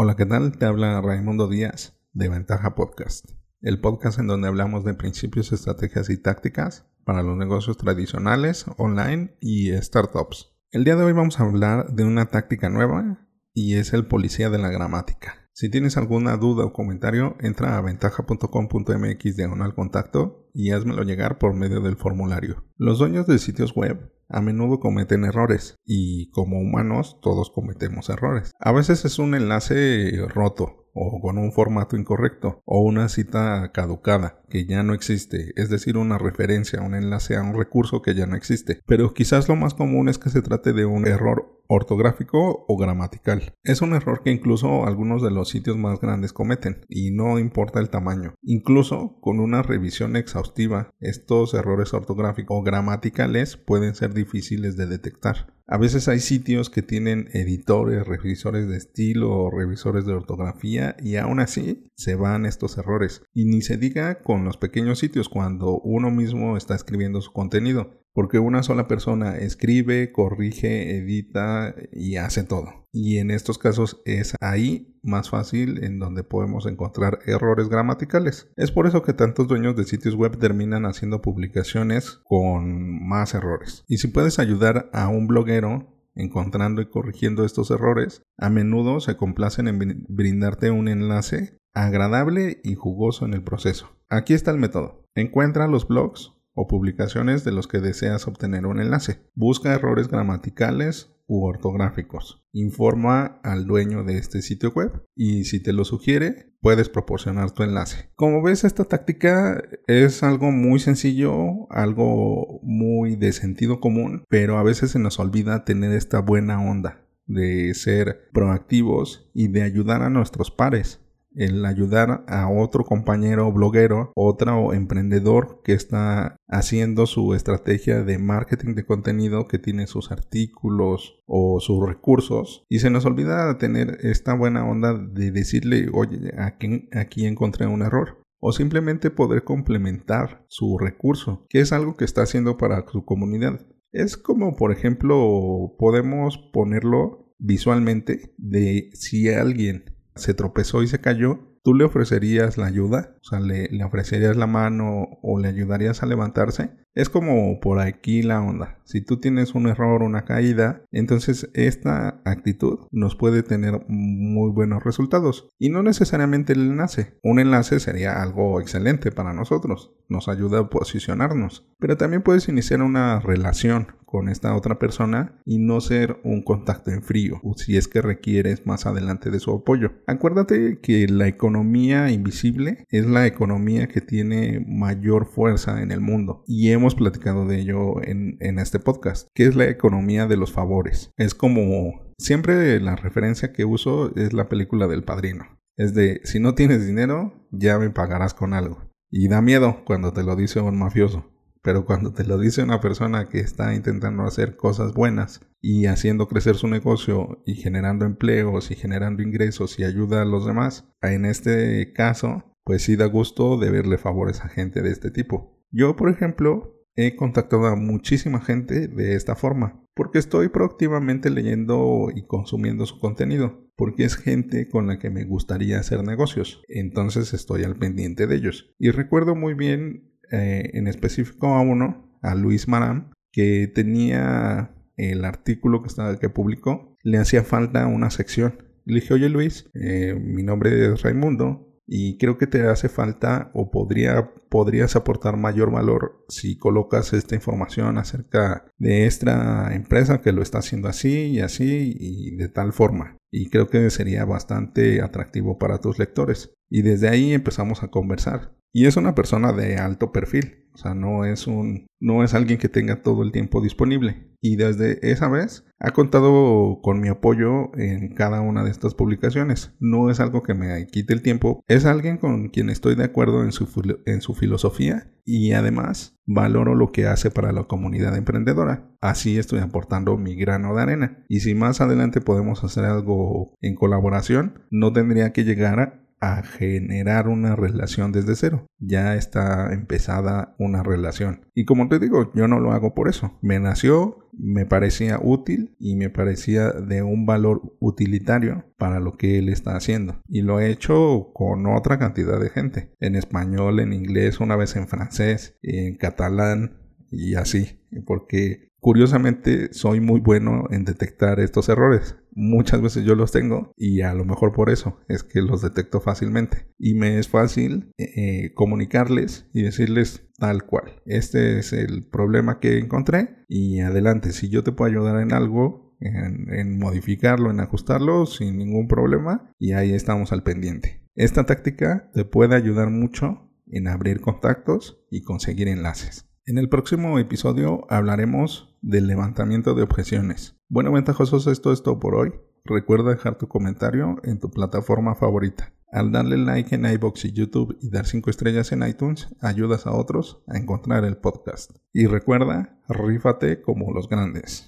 Hola, ¿qué tal? Te habla Raimundo Díaz de Ventaja Podcast, el podcast en donde hablamos de principios, estrategias y tácticas para los negocios tradicionales, online y startups. El día de hoy vamos a hablar de una táctica nueva y es el policía de la gramática. Si tienes alguna duda o comentario, entra a ventaja.com.mx diagonal contacto y házmelo llegar por medio del formulario. Los dueños de sitios web a menudo cometen errores y como humanos todos cometemos errores. A veces es un enlace roto o con un formato incorrecto o una cita caducada que ya no existe, es decir, una referencia, un enlace a un recurso que ya no existe. Pero quizás lo más común es que se trate de un error ortográfico o gramatical. Es un error que incluso algunos de los sitios más grandes cometen y no importa el tamaño. Incluso con una revisión exhaustiva, estos errores ortográficos o gramaticales pueden ser difíciles de detectar. A veces hay sitios que tienen editores, revisores de estilo o revisores de ortografía y aún así se van estos errores. Y ni se diga con los pequeños sitios cuando uno mismo está escribiendo su contenido porque una sola persona escribe, corrige, edita y hace todo. Y en estos casos es ahí más fácil en donde podemos encontrar errores gramaticales. Es por eso que tantos dueños de sitios web terminan haciendo publicaciones con más errores. Y si puedes ayudar a un bloguero encontrando y corrigiendo estos errores, a menudo se complacen en brindarte un enlace agradable y jugoso en el proceso. Aquí está el método. Encuentra los blogs o publicaciones de los que deseas obtener un enlace. Busca errores gramaticales u ortográficos. Informa al dueño de este sitio web y si te lo sugiere, puedes proporcionar tu enlace. Como ves, esta táctica es algo muy sencillo, algo muy de sentido común, pero a veces se nos olvida tener esta buena onda de ser proactivos y de ayudar a nuestros pares el ayudar a otro compañero bloguero, otro emprendedor que está haciendo su estrategia de marketing de contenido, que tiene sus artículos o sus recursos, y se nos olvida tener esta buena onda de decirle, oye, aquí, aquí encontré un error o simplemente poder complementar su recurso, que es algo que está haciendo para su comunidad. Es como, por ejemplo, podemos ponerlo visualmente de si alguien se tropezó y se cayó, ¿tú le ofrecerías la ayuda? O sea, ¿le, le ofrecerías la mano o le ayudarías a levantarse? Es como por aquí la onda. Si tú tienes un error, una caída, entonces esta actitud nos puede tener muy buenos resultados. Y no necesariamente el enlace. Un enlace sería algo excelente para nosotros. Nos ayuda a posicionarnos. Pero también puedes iniciar una relación con esta otra persona y no ser un contacto en frío si es que requieres más adelante de su apoyo. Acuérdate que la economía invisible es la economía que tiene mayor fuerza en el mundo y hemos platicado de ello en, este podcast, que es la economía de los favores. Es como siempre la referencia que uso es la película del padrino. Es de si no tienes dinero, ya me pagarás con algo. Y da miedo cuando te lo dice un mafioso. Pero cuando te lo dice una persona que está intentando hacer cosas buenas y haciendo crecer su negocio y generando empleos y generando ingresos y ayuda a los demás, en este caso, pues sí da gusto de verle favores a gente de este tipo. Yo, por ejemplo, he contactado a muchísima gente de esta forma, porque estoy proactivamente leyendo y consumiendo su contenido, porque es gente con la que me gustaría hacer negocios, entonces estoy al pendiente de ellos. Y recuerdo muy bien eh, en específico a uno, a Luis Maram, que tenía el artículo que, estaba, que publicó, le hacía falta una sección. Le dije, oye Luis, eh, mi nombre es Raimundo, y creo que te hace falta o podría, podrías aportar mayor valor si colocas esta información acerca de esta empresa que lo está haciendo así y así y de tal forma. Y creo que sería bastante atractivo para tus lectores. Y desde ahí empezamos a conversar. Y es una persona de alto perfil. O sea, no es un, no es alguien que tenga todo el tiempo disponible. Y desde esa vez ha contado con mi apoyo en cada una de estas publicaciones. No es algo que me quite el tiempo. Es alguien con quien estoy de acuerdo en su, en su filosofía y además valoro lo que hace para la comunidad emprendedora. Así estoy aportando mi grano de arena. Y si más adelante podemos hacer algo en colaboración, no tendría que llegar a a generar una relación desde cero. Ya está empezada una relación. Y como te digo, yo no lo hago por eso. Me nació, me parecía útil y me parecía de un valor utilitario para lo que él está haciendo. Y lo he hecho con otra cantidad de gente. En español, en inglés, una vez en francés, en catalán y así. Porque Curiosamente, soy muy bueno en detectar estos errores. Muchas veces yo los tengo y a lo mejor por eso es que los detecto fácilmente. Y me es fácil eh, comunicarles y decirles tal cual. Este es el problema que encontré y adelante, si yo te puedo ayudar en algo, en, en modificarlo, en ajustarlo, sin ningún problema, y ahí estamos al pendiente. Esta táctica te puede ayudar mucho en abrir contactos y conseguir enlaces. En el próximo episodio hablaremos del levantamiento de objeciones. Bueno, ventajosos, esto es todo por hoy. Recuerda dejar tu comentario en tu plataforma favorita. Al darle like en iBox y YouTube y dar 5 estrellas en iTunes, ayudas a otros a encontrar el podcast. Y recuerda, rífate como los grandes.